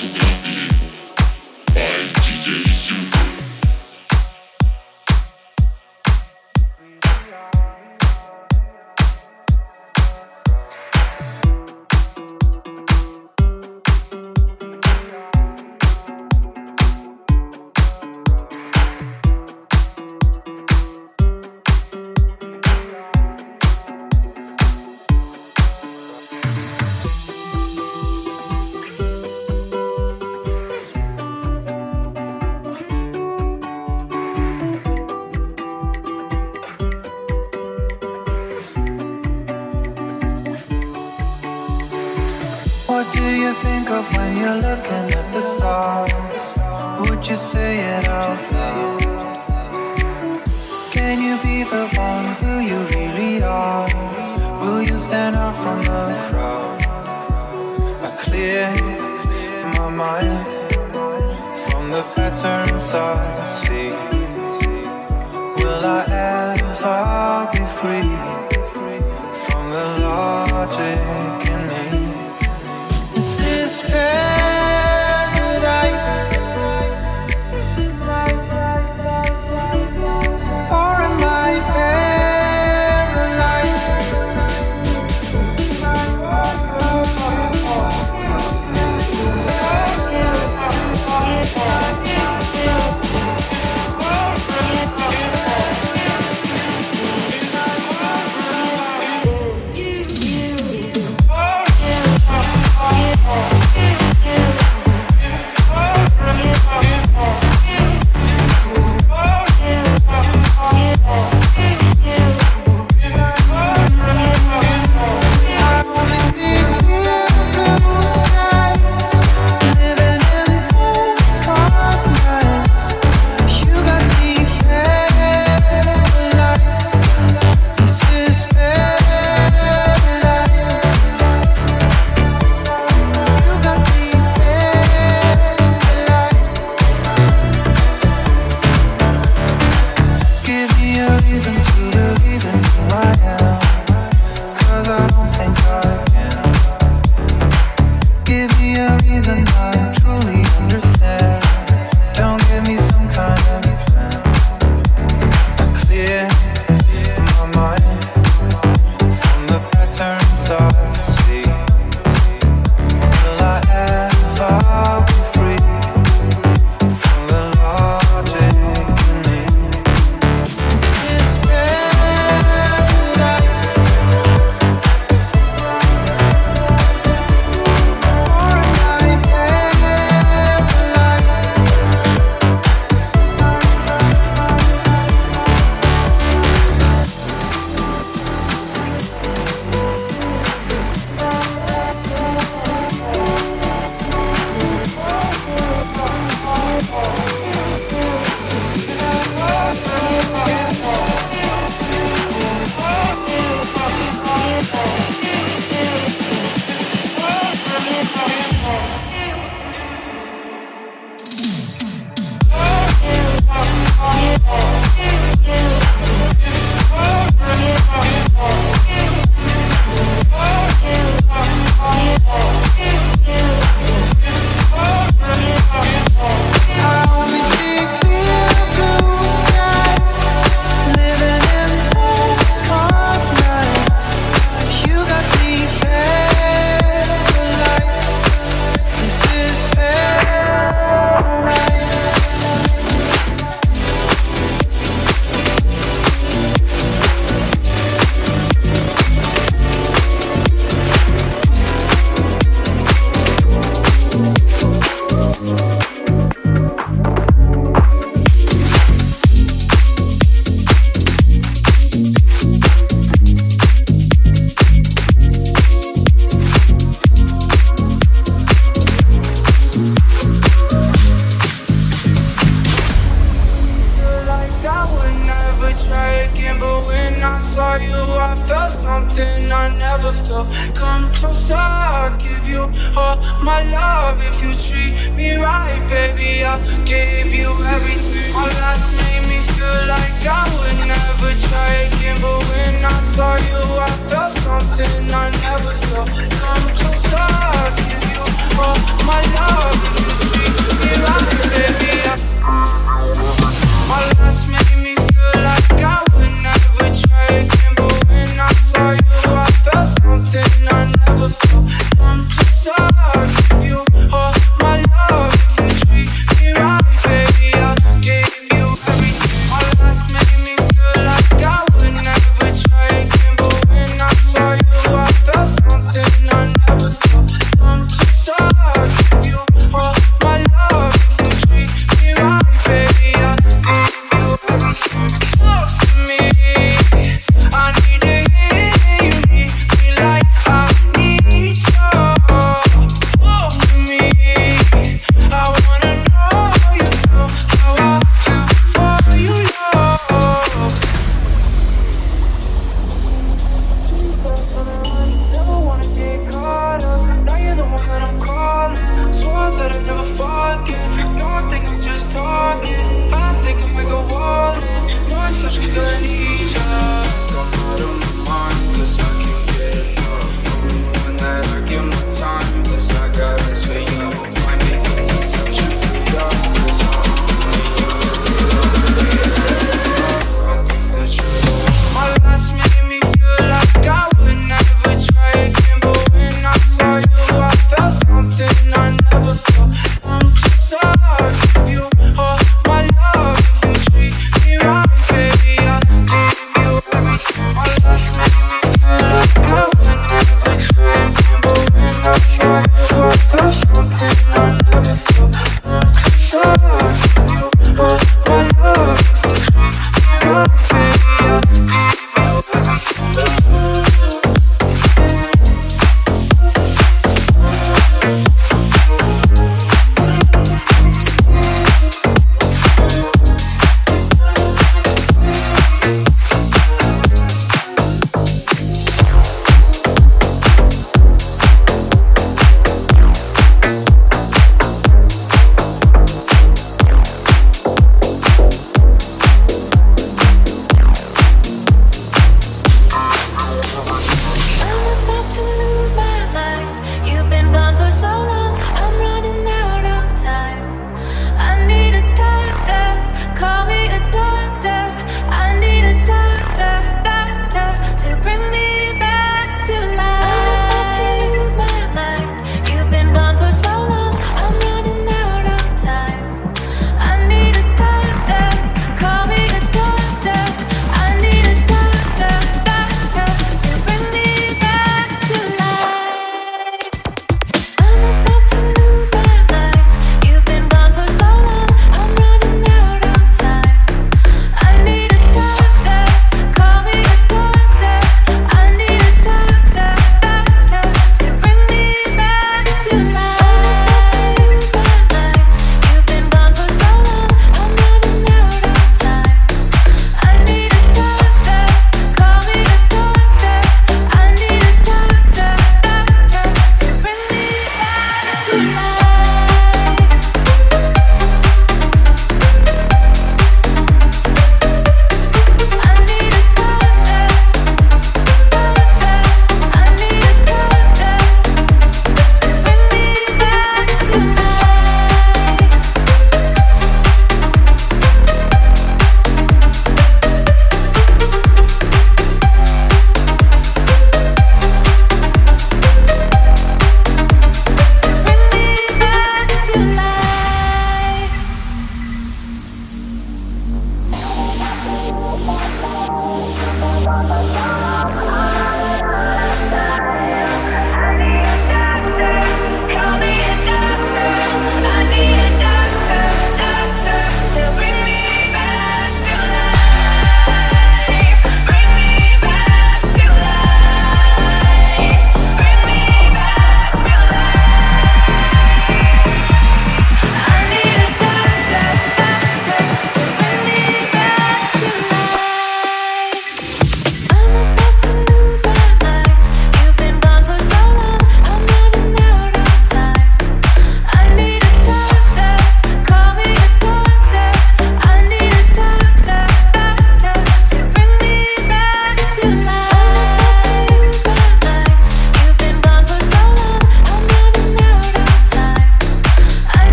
give you. all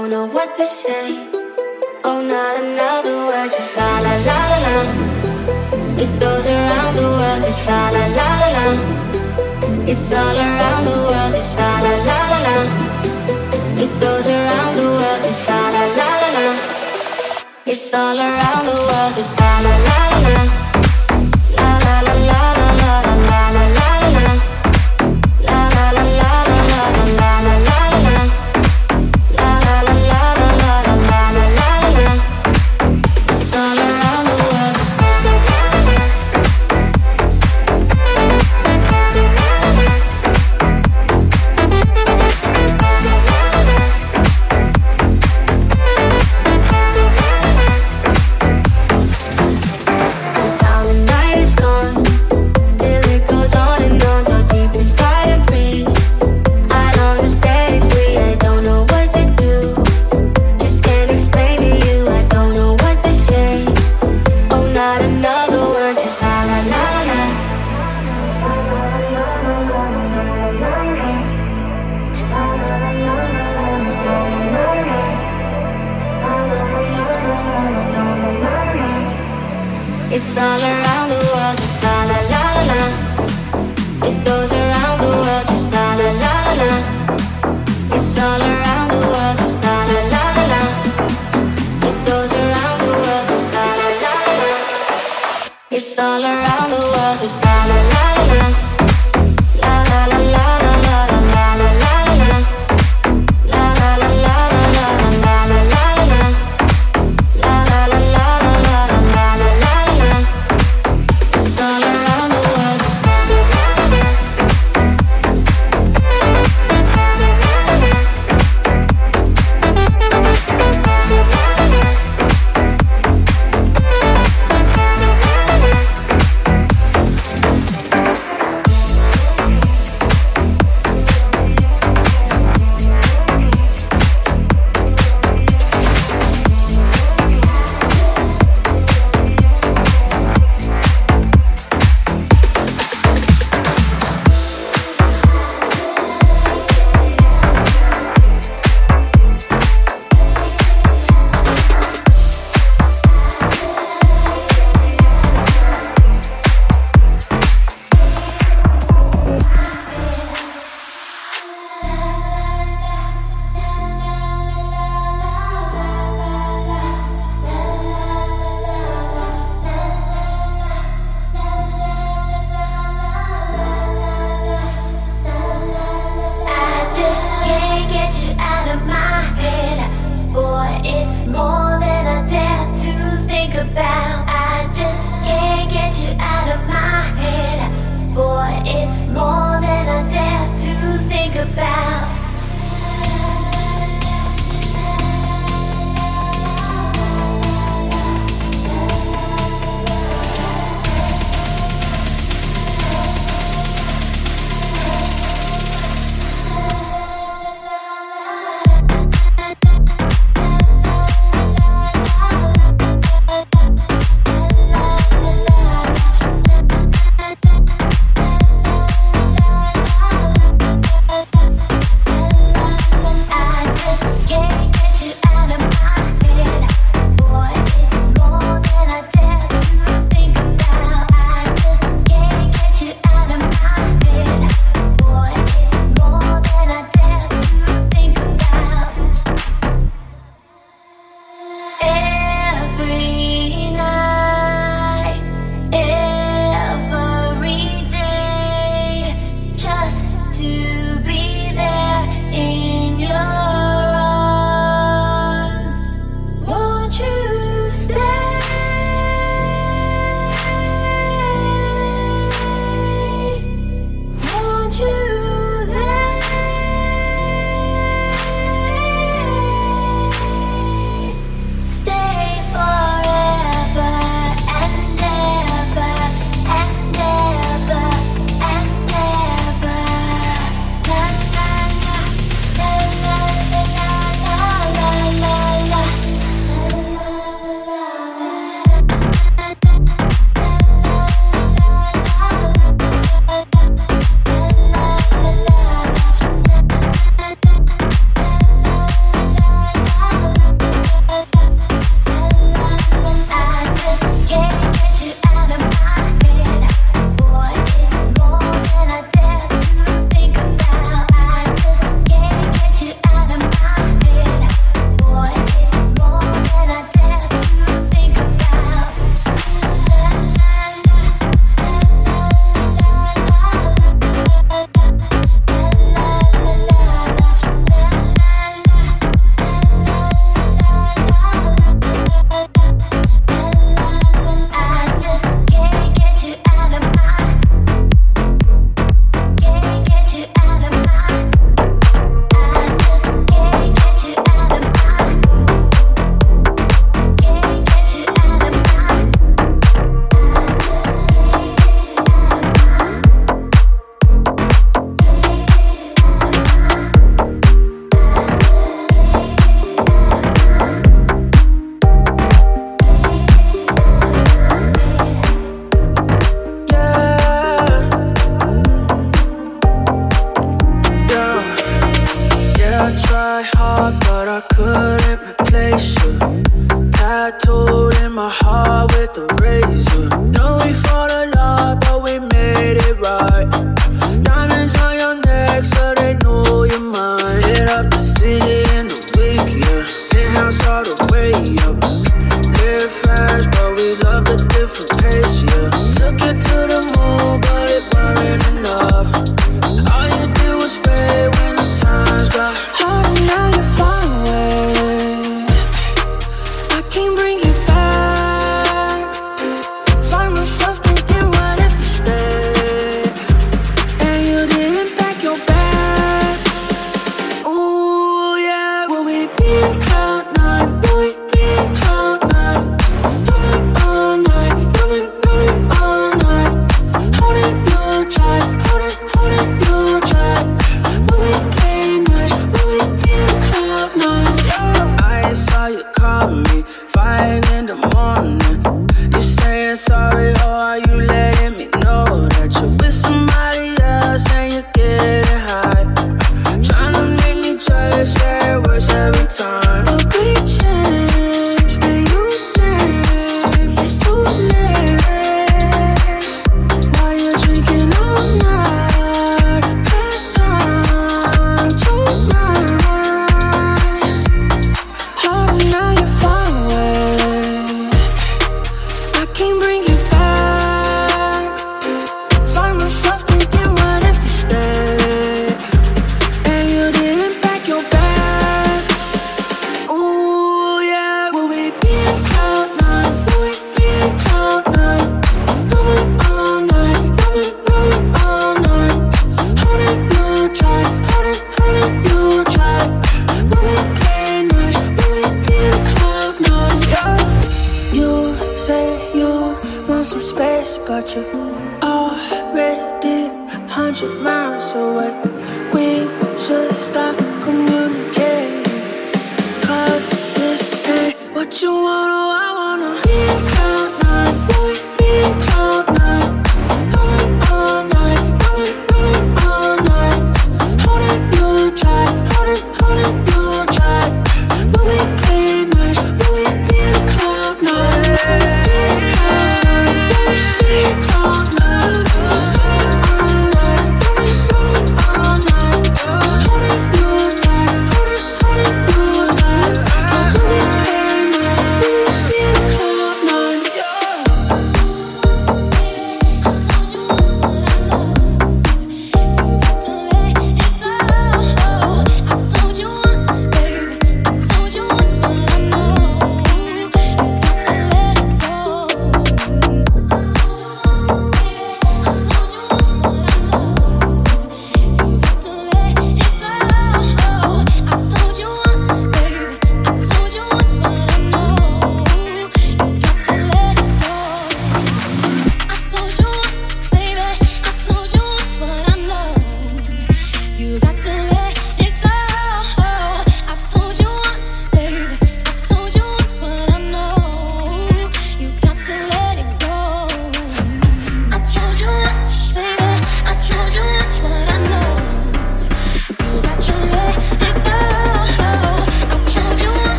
don't know what to say. Oh, not another word, just la la la la la. It goes around the world, just la la la la la. It's all around the world, just la la la la la. It goes around the world, just la la la la la. It's all around the world, just la la la la la.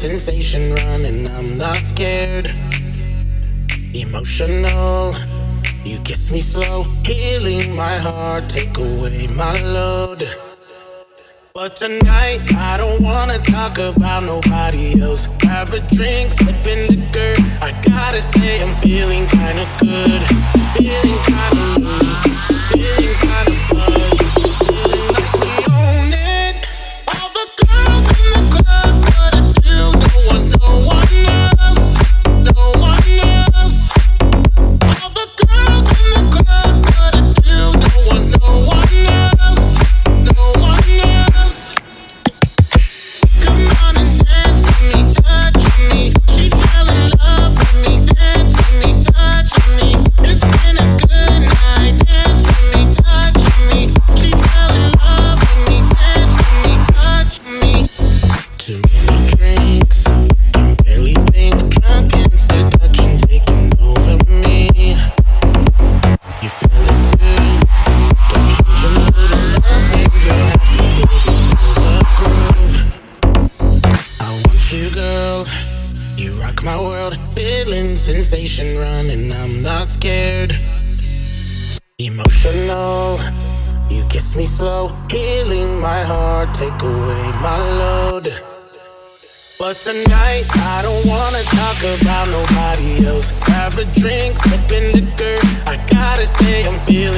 sensation running, I'm not scared. Emotional, you kiss me slow, healing my heart, take away my load. But tonight, I don't wanna talk about nobody else. Have a drink, sipping liquor. I gotta say, I'm feeling kinda good, feeling kinda good. tonight. I don't wanna talk about nobody else. Grab a drink, sip in the dirt. I gotta say I'm feeling.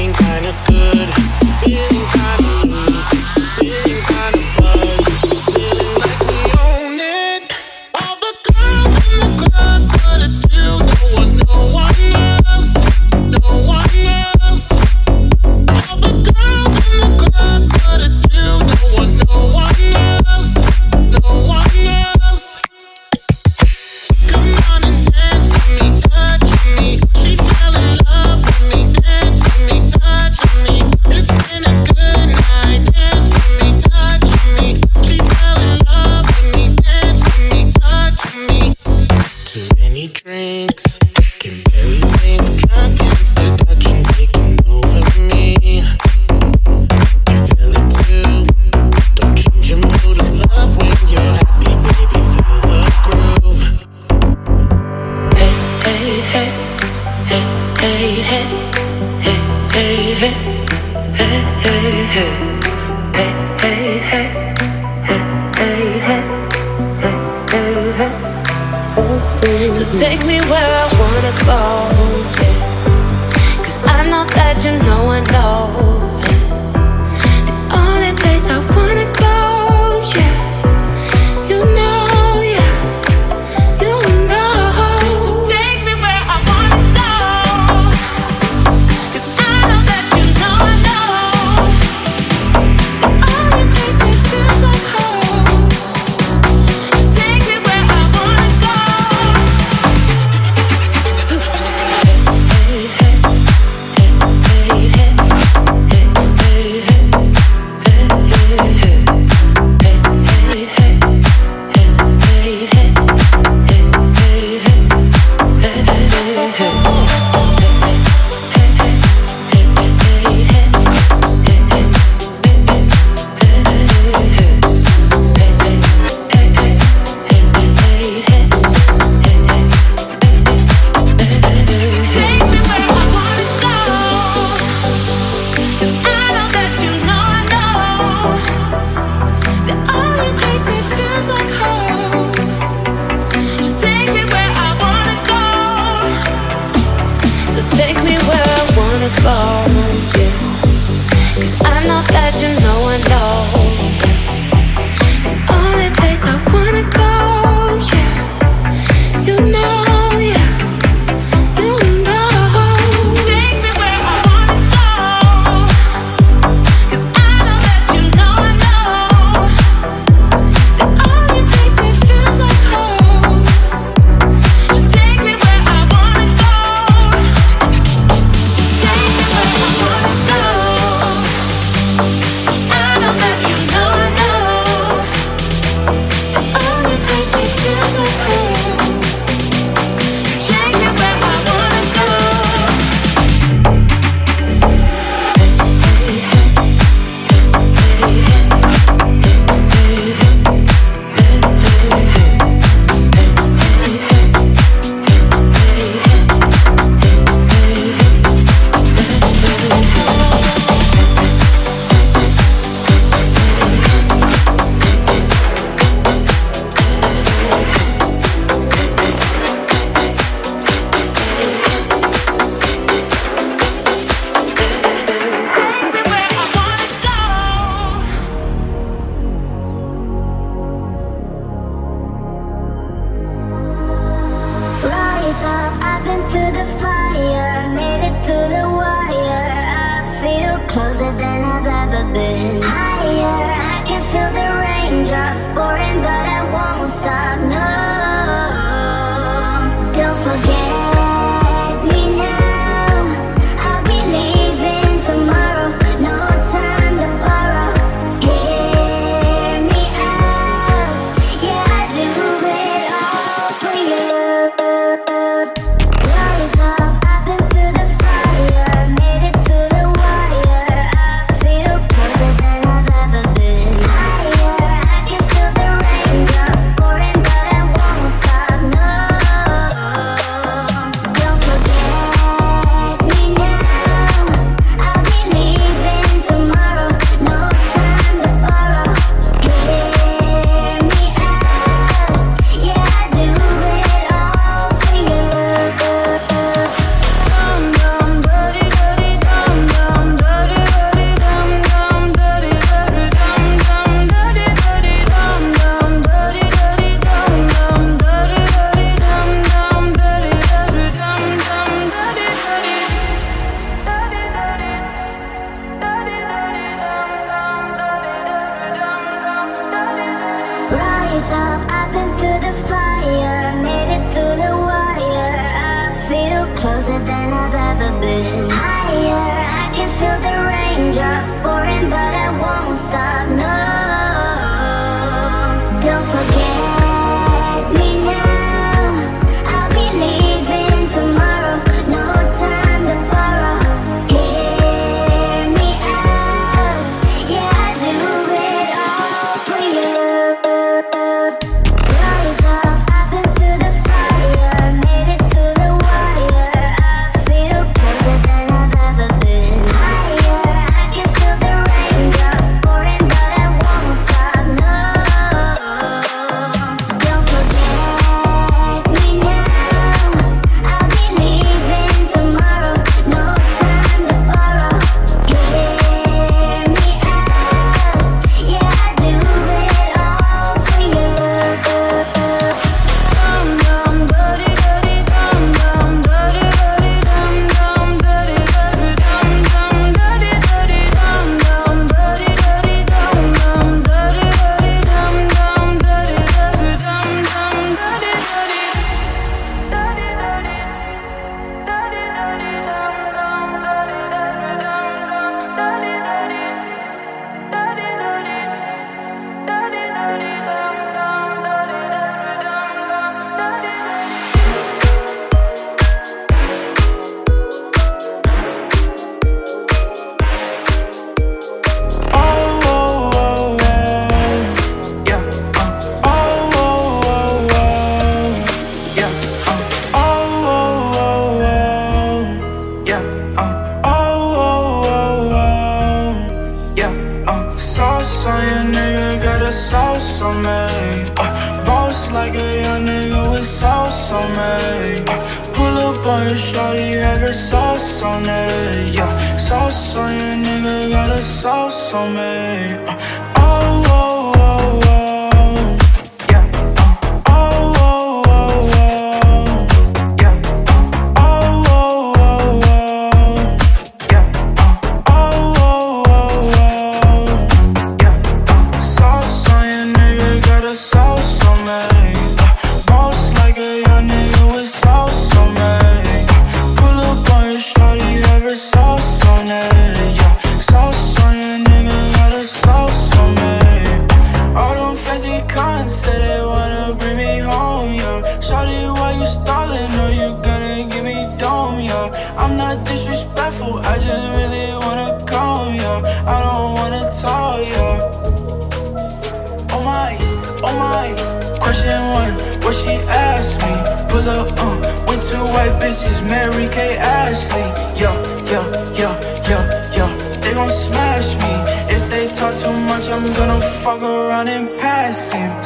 K. Ashley. Yo, yo, yo, yo, yo. They gon' smash me. If they talk too much, I'm gonna fuck around and pass him.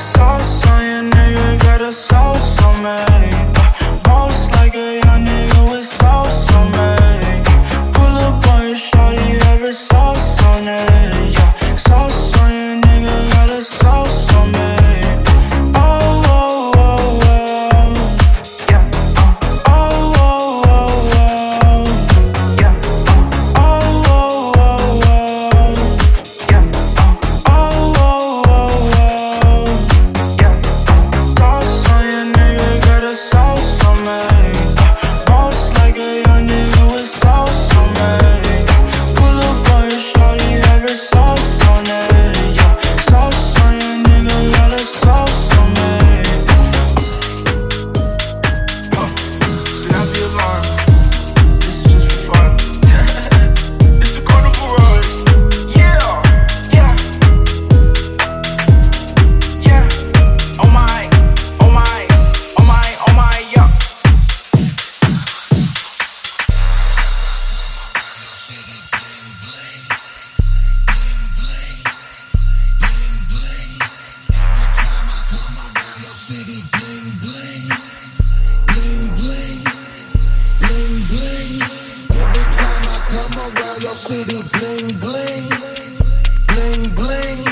City the bling bling, bling bling,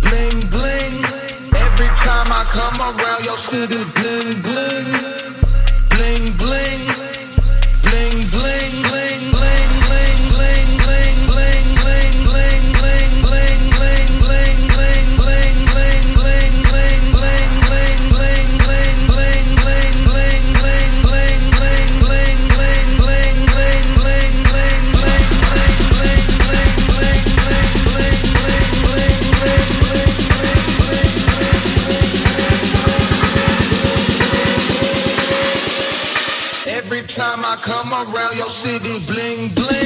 bling bling. Every time I come around your city, bling bling. around your city, bling bling.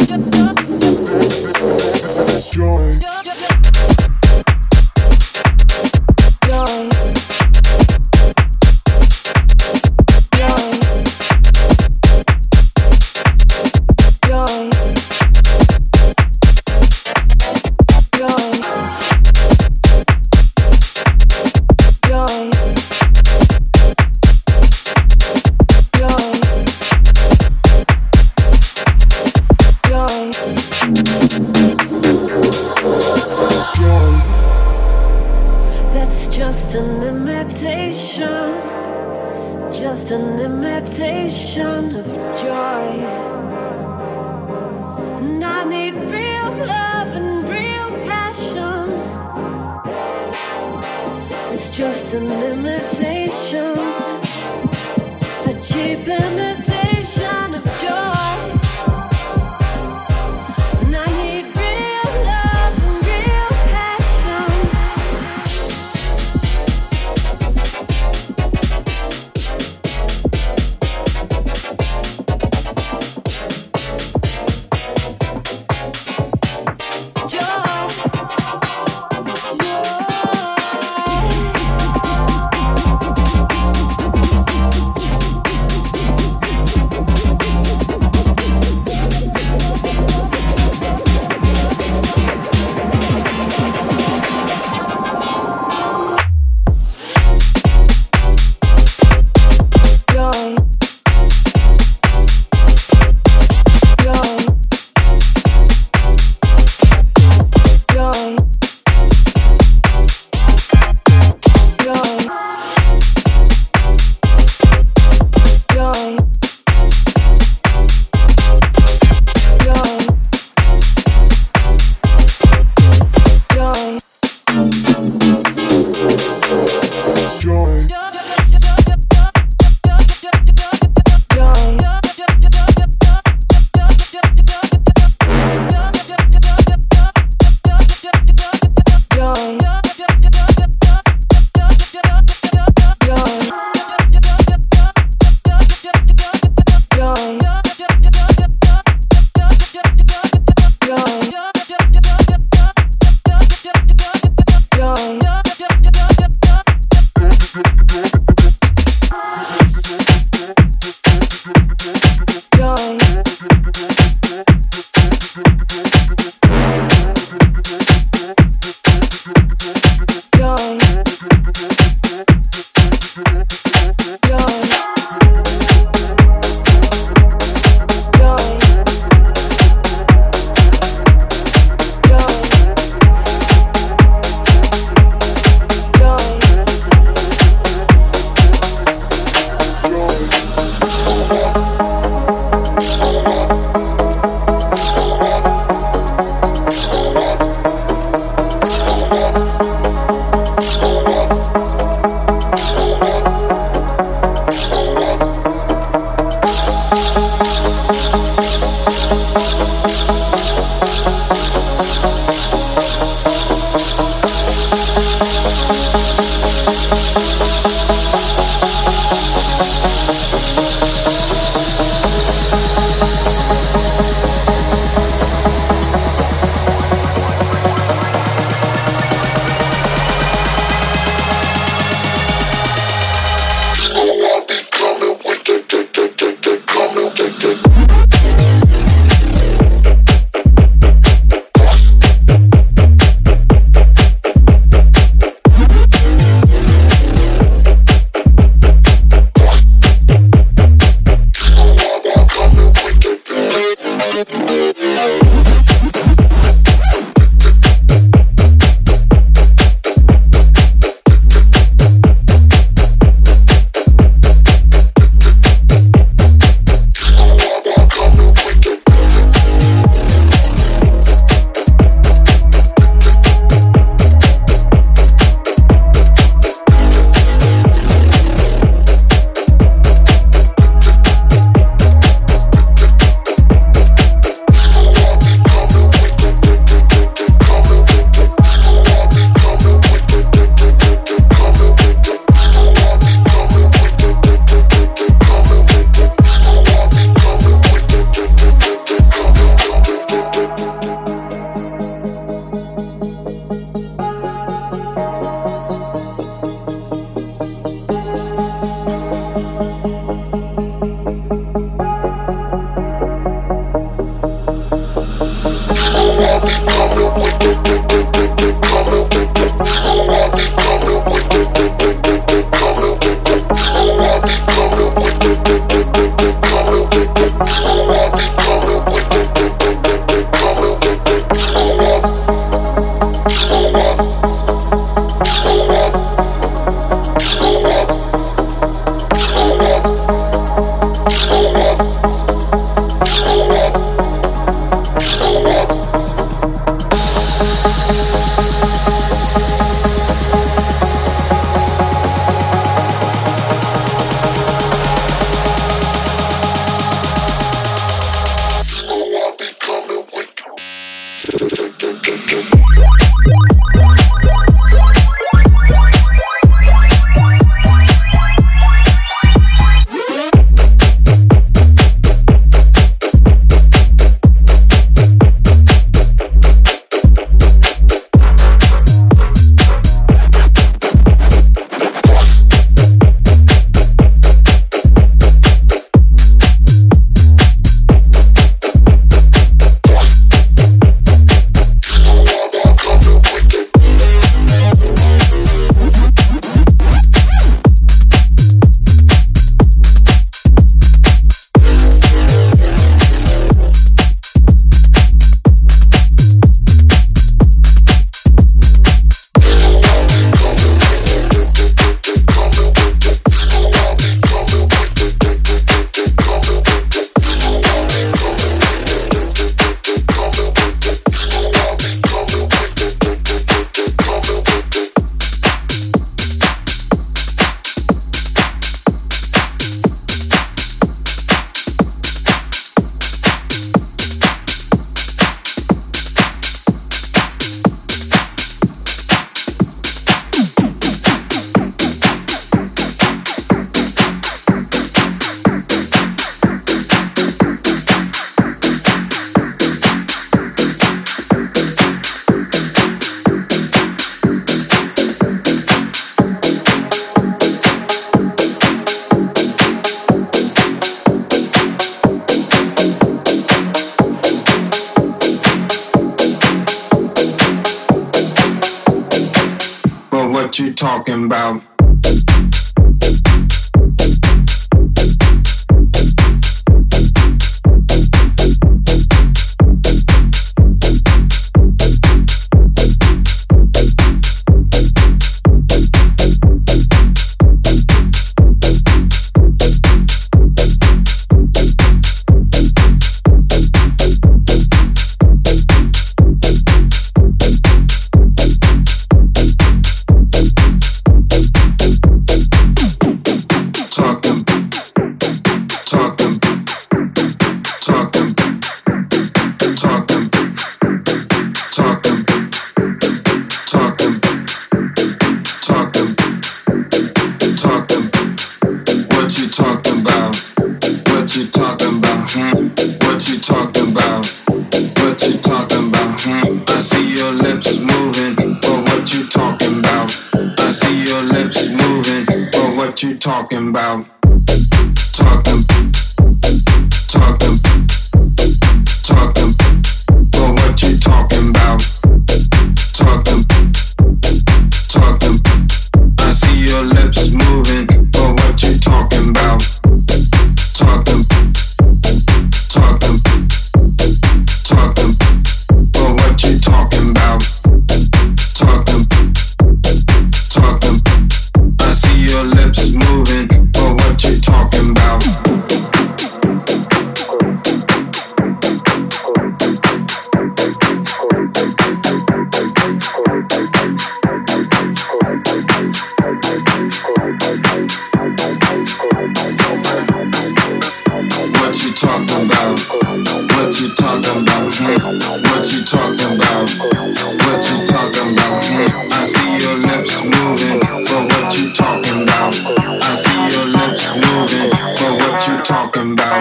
You're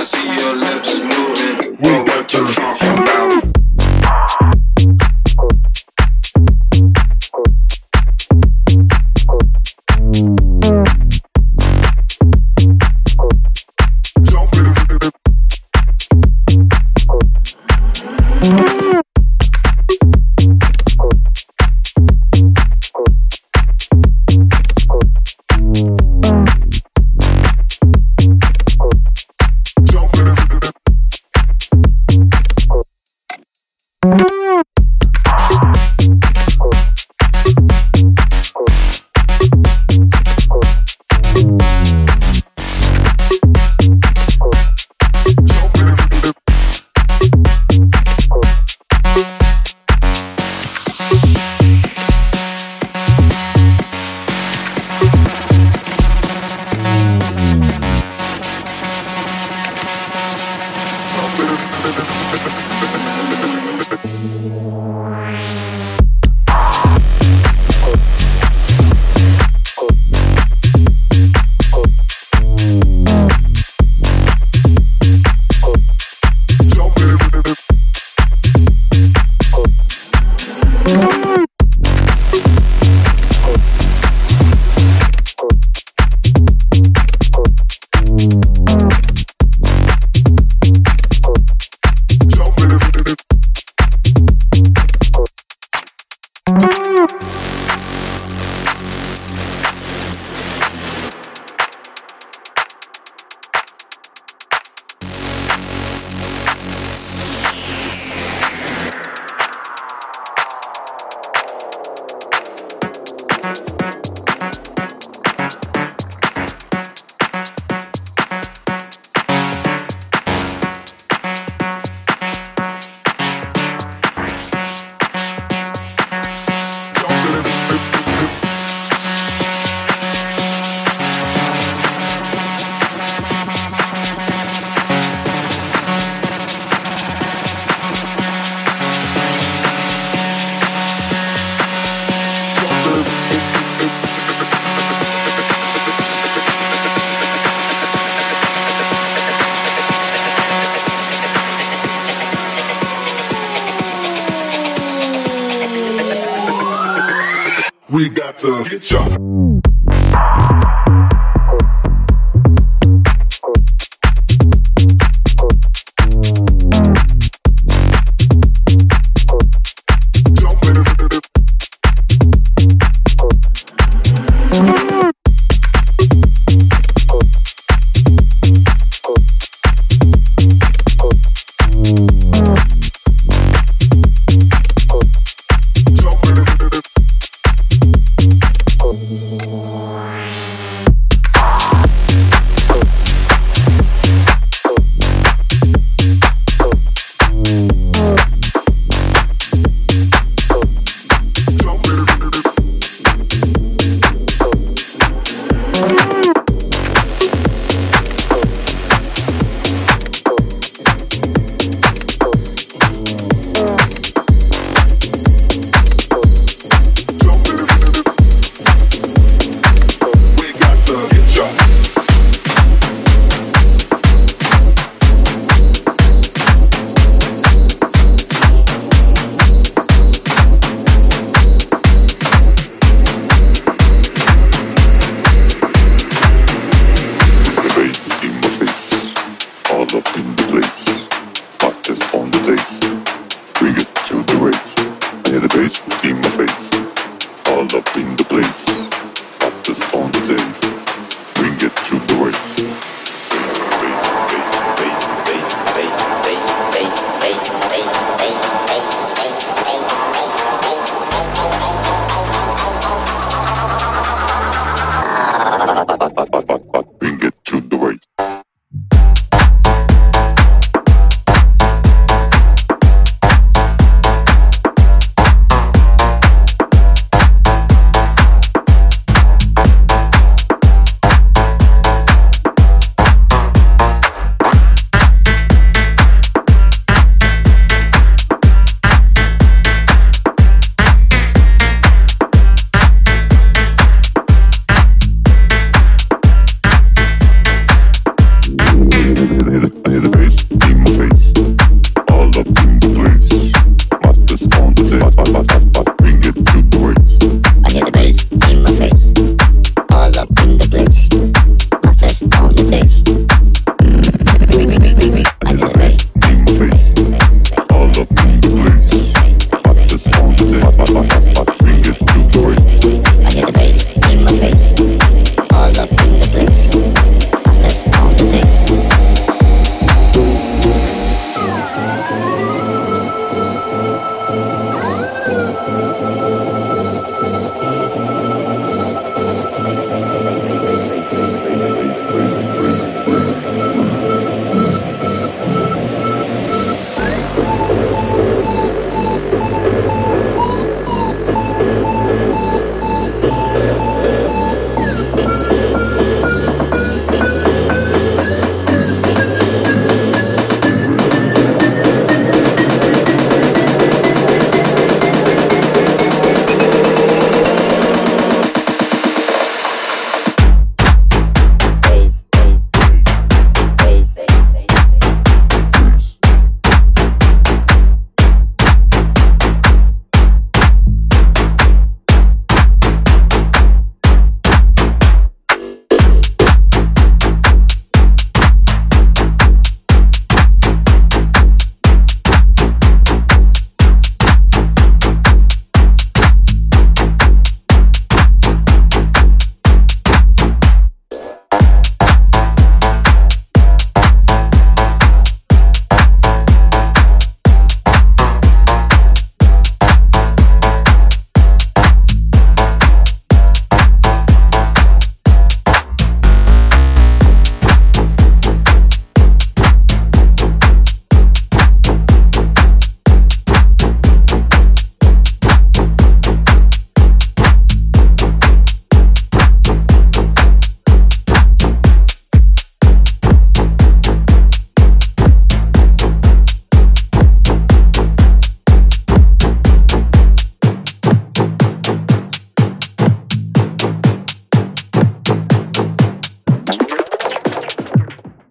I see your lips moving. What, what you talking about?